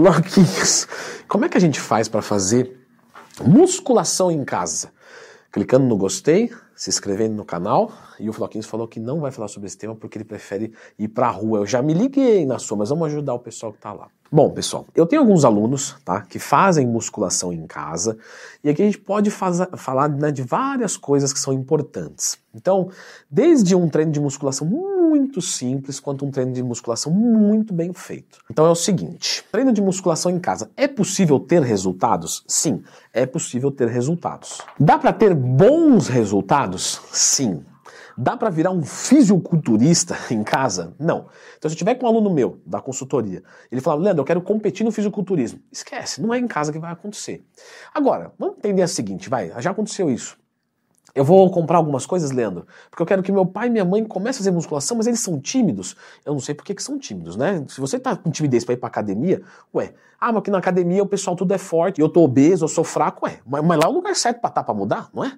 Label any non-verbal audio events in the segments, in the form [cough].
Floquinhos, como é que a gente faz para fazer musculação em casa? Clicando no gostei, se inscrevendo no canal, e o Floquinhos falou que não vai falar sobre esse tema porque ele prefere ir para a rua. Eu já me liguei na sua, mas vamos ajudar o pessoal que está lá. Bom, pessoal, eu tenho alguns alunos, tá, que fazem musculação em casa, e aqui a gente pode falar né, de várias coisas que são importantes. Então, desde um treino de musculação muito simples, quanto um treino de musculação muito bem feito. Então é o seguinte, treino de musculação em casa, é possível ter resultados? Sim, é possível ter resultados. Dá para ter bons resultados? Sim. Dá para virar um fisiculturista [laughs] em casa? Não. Então, se eu tiver com um aluno meu da consultoria, ele fala, Leandro, eu quero competir no fisiculturismo. Esquece, não é em casa que vai acontecer. Agora, vamos entender a seguinte, vai, já aconteceu isso. Eu vou comprar algumas coisas, Leandro, porque eu quero que meu pai e minha mãe comecem a fazer musculação, mas eles são tímidos. Eu não sei por que, que são tímidos, né? Se você tá com timidez para ir pra academia, ué, ah, mas aqui na academia o pessoal tudo é forte, eu tô obeso, eu sou fraco, ué, mas, mas lá é o lugar certo pra tá, pra mudar, não é?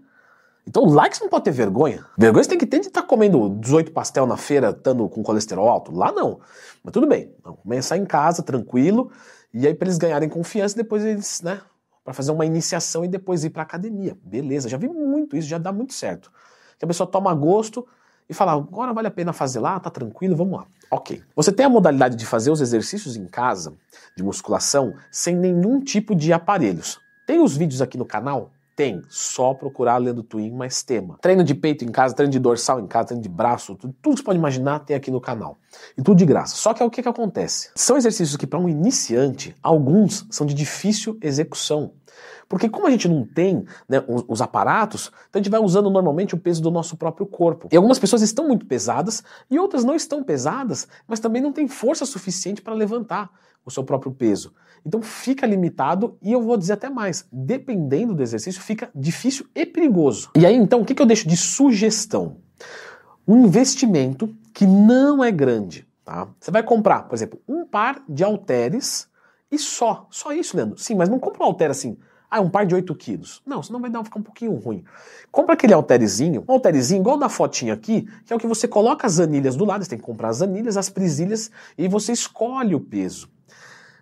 Então, lá que você não pode ter vergonha. Vergonha você tem que ter de estar tá comendo 18 pastel na feira, estando com colesterol alto. Lá não. Mas tudo bem. Então, começar em casa, tranquilo. E aí, para eles ganharem confiança, depois eles, né? Para fazer uma iniciação e depois ir para academia. Beleza, já vi muito isso, já dá muito certo. Que a pessoa toma gosto e fala, agora vale a pena fazer lá, tá tranquilo, vamos lá. Ok. Você tem a modalidade de fazer os exercícios em casa, de musculação, sem nenhum tipo de aparelhos. Tem os vídeos aqui no canal tem, só procurar lendo Twin mais tema. Treino de peito em casa, treino de dorsal em casa, treino de braço, tudo, tudo que você pode imaginar tem aqui no canal. E tudo de graça. Só que é o que, que acontece? São exercícios que para um iniciante, alguns são de difícil execução. Porque como a gente não tem né, os, os, aparatos, então a gente vai usando normalmente o peso do nosso próprio corpo. E algumas pessoas estão muito pesadas e outras não estão pesadas, mas também não têm força suficiente para levantar o seu próprio peso. Então fica limitado e eu vou dizer até mais, dependendo do exercício, fica difícil e perigoso. E aí então, o que, que eu deixo de sugestão? Um investimento que não é grande. Tá? Você vai comprar, por exemplo, um par de halteres e só. Só isso, Leandro. Sim, mas não compra um halter assim. Ah, um par de 8 quilos. Não, senão vai dar, ficar um pouquinho ruim. Compra aquele halterezinho, um halterezinho igual na fotinha aqui, que é o que você coloca as anilhas do lado, você tem que comprar as anilhas, as presilhas, e você escolhe o peso.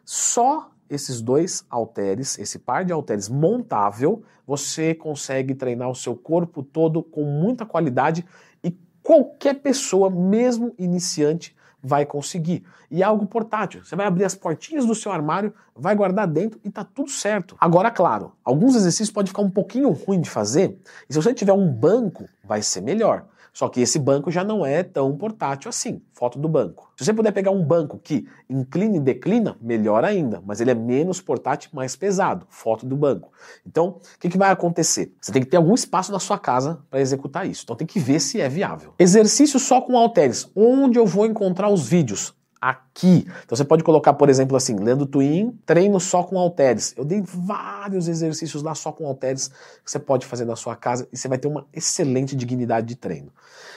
Só esses dois halteres, esse par de halteres montável, você consegue treinar o seu corpo todo com muita qualidade e qualquer pessoa, mesmo iniciante, vai conseguir. E é algo portátil. Você vai abrir as portinhas do seu armário, vai guardar dentro e tá tudo certo. Agora, claro, alguns exercícios podem ficar um pouquinho ruim de fazer, e se você tiver um banco, vai ser melhor. Só que esse banco já não é tão portátil assim. Foto do banco. Se você puder pegar um banco que inclina e declina, melhor ainda, mas ele é menos portátil, mais pesado. Foto do banco. Então, o que, que vai acontecer? Você tem que ter algum espaço na sua casa para executar isso. Então, tem que ver se é viável. Exercício só com halteres. Onde eu vou encontrar os vídeos? Aqui. Então você pode colocar, por exemplo, assim, lendo Twin, treino só com halteres. Eu dei vários exercícios lá só com halteres que você pode fazer na sua casa e você vai ter uma excelente dignidade de treino.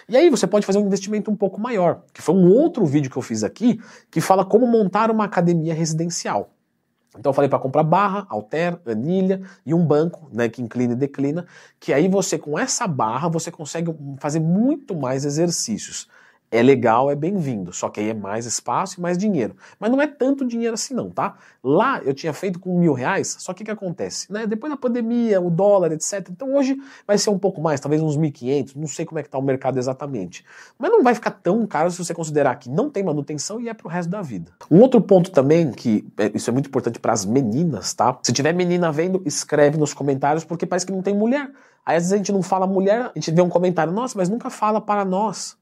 E aí você pode fazer um investimento um pouco maior, que foi um outro vídeo que eu fiz aqui, que fala como montar uma academia residencial. Então eu falei para comprar barra, alter, anilha e um banco, né, que inclina e declina, que aí você com essa barra você consegue fazer muito mais exercícios é legal, é bem-vindo, só que aí é mais espaço e mais dinheiro. Mas não é tanto dinheiro assim não, tá? Lá eu tinha feito com mil reais, só que o que acontece? Né? Depois da pandemia, o dólar, etc. Então hoje vai ser um pouco mais, talvez uns 1.500, não sei como é que tá o mercado exatamente. Mas não vai ficar tão caro se você considerar que não tem manutenção e é pro resto da vida. Um outro ponto também, que é, isso é muito importante para as meninas, tá? Se tiver menina vendo, escreve nos comentários, porque parece que não tem mulher. Aí às vezes a gente não fala mulher, a gente vê um comentário, nossa, mas nunca fala para nós.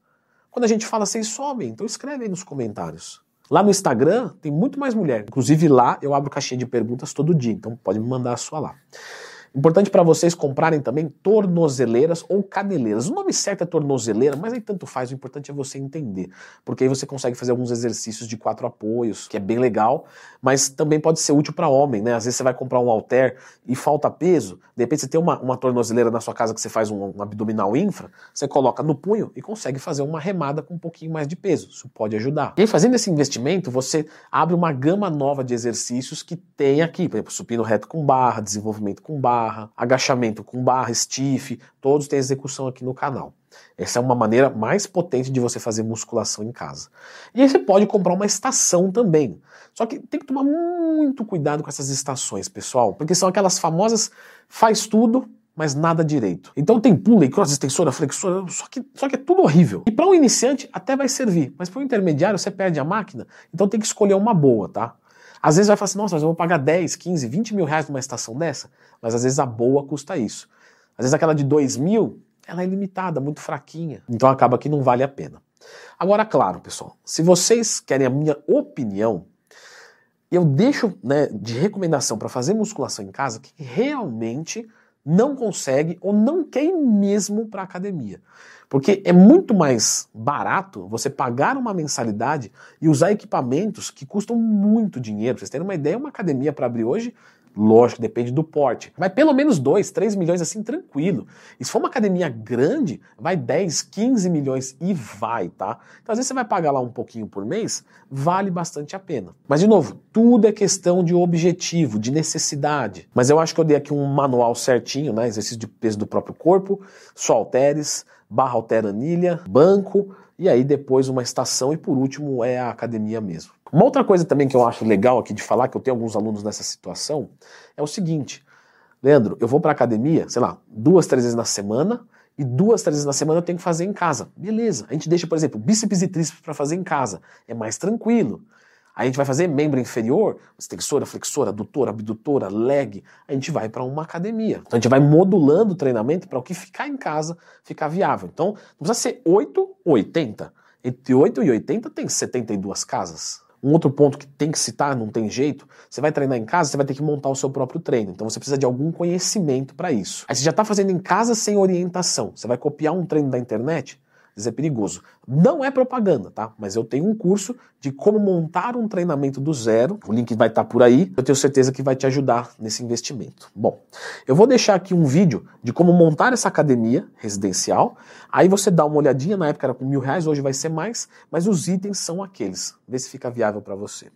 Quando a gente fala, vocês somem, então escreve aí nos comentários. Lá no Instagram tem muito mais mulher. Inclusive lá eu abro caixinha de perguntas todo dia, então pode me mandar a sua lá. Importante para vocês comprarem também tornozeleiras ou caneleiras. O nome certo é tornozeleira, mas aí tanto faz, o importante é você entender. Porque aí você consegue fazer alguns exercícios de quatro apoios, que é bem legal, mas também pode ser útil para homem, né? Às vezes você vai comprar um halter e falta peso, de repente você tem uma, uma tornozeleira na sua casa que você faz um, um abdominal infra, você coloca no punho e consegue fazer uma remada com um pouquinho mais de peso. Isso pode ajudar. E aí, fazendo esse investimento, você abre uma gama nova de exercícios que tem aqui, por exemplo, supino reto com barra, desenvolvimento com barra, barra, agachamento com barra, stiff, todos têm execução aqui no canal. Essa é uma maneira mais potente de você fazer musculação em casa. E aí você pode comprar uma estação também. Só que tem que tomar muito cuidado com essas estações, pessoal, porque são aquelas famosas faz tudo, mas nada direito. Então tem pulley, cross, extensora, flexora, só que, só que é tudo horrível. E para um iniciante até vai servir, mas para um intermediário você perde a máquina, então tem que escolher uma boa, tá? Às vezes vai falar assim, nossa, mas eu vou pagar 10, 15, 20 mil reais numa estação dessa, mas às vezes a boa custa isso. Às vezes aquela de 2 mil, ela é limitada, muito fraquinha, então acaba que não vale a pena. Agora, claro, pessoal, se vocês querem a minha opinião, eu deixo né, de recomendação para fazer musculação em casa que realmente não consegue ou não quer ir mesmo para academia. Porque é muito mais barato você pagar uma mensalidade e usar equipamentos que custam muito dinheiro. Pra vocês terem uma ideia, uma academia para abrir hoje Lógico, depende do porte. Vai pelo menos 2, 3 milhões assim, tranquilo. E se for uma academia grande, vai 10, 15 milhões e vai, tá? Então às vezes você vai pagar lá um pouquinho por mês, vale bastante a pena. Mas de novo, tudo é questão de objetivo, de necessidade. Mas eu acho que eu dei aqui um manual certinho, né? Exercício de peso do próprio corpo, só halteres, barra altera anilha, banco, e aí depois uma estação e por último é a academia mesmo. Uma outra coisa também que eu acho legal aqui de falar, que eu tenho alguns alunos nessa situação, é o seguinte: Leandro, eu vou para academia, sei lá, duas, três vezes na semana, e duas, três vezes na semana eu tenho que fazer em casa. Beleza. A gente deixa, por exemplo, bíceps e tríceps para fazer em casa. É mais tranquilo. Aí a gente vai fazer membro inferior, extensora, flexora, adutora, abdutora, leg. A gente vai para uma academia. Então a gente vai modulando o treinamento para o que ficar em casa ficar viável. Então não precisa ser 8 ou 80. Entre 8 e 80 tem 72 casas. Um outro ponto que tem que citar, não tem jeito, você vai treinar em casa, você vai ter que montar o seu próprio treino. Então você precisa de algum conhecimento para isso. Aí você já está fazendo em casa sem orientação. Você vai copiar um treino da internet? Isso é perigoso. Não é propaganda, tá? Mas eu tenho um curso de como montar um treinamento do zero. O link vai estar tá por aí. Eu tenho certeza que vai te ajudar nesse investimento. Bom, eu vou deixar aqui um vídeo de como montar essa academia residencial. Aí você dá uma olhadinha. Na época era com mil reais, hoje vai ser mais. Mas os itens são aqueles. Vê se fica viável para você.